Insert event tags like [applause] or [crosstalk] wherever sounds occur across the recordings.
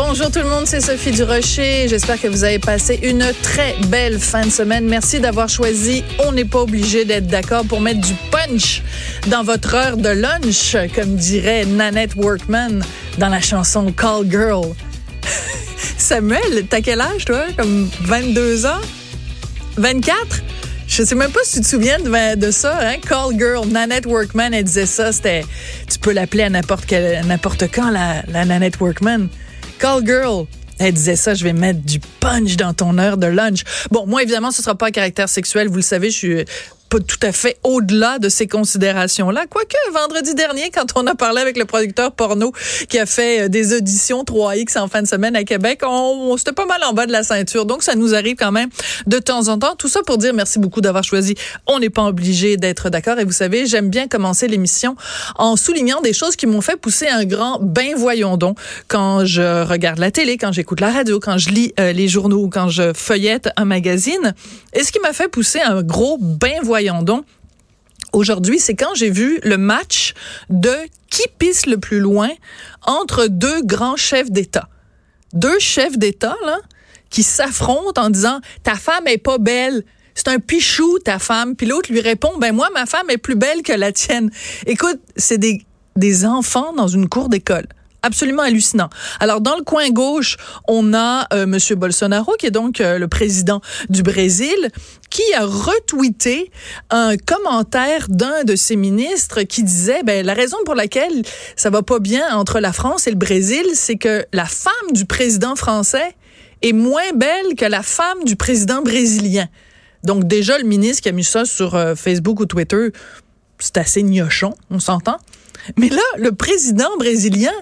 Bonjour tout le monde, c'est Sophie Durocher. J'espère que vous avez passé une très belle fin de semaine. Merci d'avoir choisi On n'est pas obligé d'être d'accord pour mettre du punch dans votre heure de lunch, comme dirait Nanette Workman dans la chanson Call Girl. [laughs] Samuel, t'as quel âge toi? Comme 22 ans? 24? Je sais même pas si tu te souviens de, ça, hein? Call Girl, Nanette Workman, elle disait ça. C'était, tu peux l'appeler à n'importe n'importe quand, la Nanette Workman. Call Girl. Elle disait ça, je vais mettre du punch dans ton heure de lunch. Bon, moi, évidemment, ce sera pas un caractère sexuel. Vous le savez, je suis pas tout à fait au-delà de ces considérations-là. Quoique, vendredi dernier, quand on a parlé avec le producteur porno qui a fait euh, des auditions 3X en fin de semaine à Québec, on, on c'était pas mal en bas de la ceinture. Donc, ça nous arrive quand même de temps en temps. Tout ça pour dire merci beaucoup d'avoir choisi. On n'est pas obligé d'être d'accord. Et vous savez, j'aime bien commencer l'émission en soulignant des choses qui m'ont fait pousser un grand ben voyons donc quand je regarde la télé, quand j'écoute la radio, quand je lis euh, les journaux ou quand je feuillette un magazine. Et ce qui m'a fait pousser un gros ben voyons donc. Aujourd'hui, c'est quand j'ai vu le match de qui pisse le plus loin entre deux grands chefs d'État. Deux chefs d'État, là, qui s'affrontent en disant ta femme est pas belle. C'est un pichou, ta femme. Puis l'autre lui répond, ben moi, ma femme est plus belle que la tienne. Écoute, c'est des, des enfants dans une cour d'école absolument hallucinant. Alors dans le coin gauche, on a euh, monsieur Bolsonaro qui est donc euh, le président du Brésil qui a retweeté un commentaire d'un de ses ministres qui disait ben la raison pour laquelle ça va pas bien entre la France et le Brésil, c'est que la femme du président français est moins belle que la femme du président brésilien. Donc déjà le ministre qui a mis ça sur euh, Facebook ou Twitter, c'est assez gnochon, on s'entend. Mais là, le président brésilien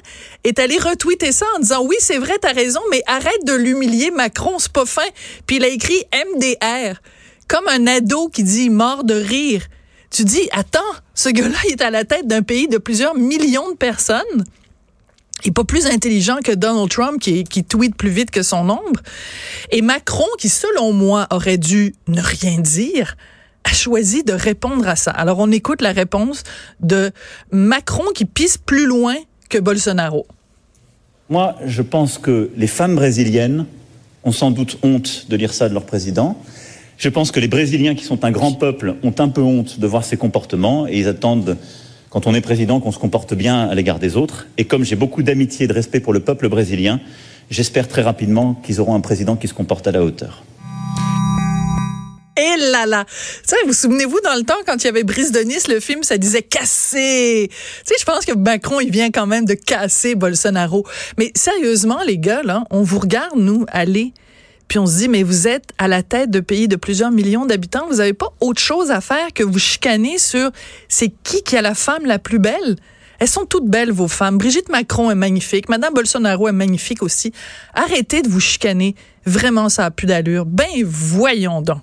est allé retweeter ça en disant oui, c'est vrai, t'as raison, mais arrête de l'humilier, Macron, c'est pas fin. Puis il a écrit MDR, comme un ado qui dit mort de rire. Tu dis, attends, ce gars-là est à la tête d'un pays de plusieurs millions de personnes. Il est pas plus intelligent que Donald Trump qui, qui tweet plus vite que son ombre. Et Macron, qui selon moi aurait dû ne rien dire, a choisi de répondre à ça. Alors, on écoute la réponse de Macron qui pisse plus loin que Bolsonaro. Moi, je pense que les femmes brésiliennes ont sans doute honte de lire ça de leur président. Je pense que les Brésiliens, qui sont un grand peuple, ont un peu honte de voir ces comportements et ils attendent, quand on est président, qu'on se comporte bien à l'égard des autres. Et comme j'ai beaucoup d'amitié et de respect pour le peuple brésilien, j'espère très rapidement qu'ils auront un président qui se comporte à la hauteur. Et là là. Tu vous souvenez-vous dans le temps quand il y avait Brise de le film, ça disait casser. Tu sais, je pense que Macron, il vient quand même de casser Bolsonaro. Mais sérieusement, les gars, là, on vous regarde, nous, aller. Puis on se dit, mais vous êtes à la tête de pays de plusieurs millions d'habitants. Vous n'avez pas autre chose à faire que vous chicaner sur c'est qui qui a la femme la plus belle? Elles sont toutes belles, vos femmes. Brigitte Macron est magnifique. Madame Bolsonaro est magnifique aussi. Arrêtez de vous chicaner. Vraiment, ça a plus d'allure. Ben, voyons donc.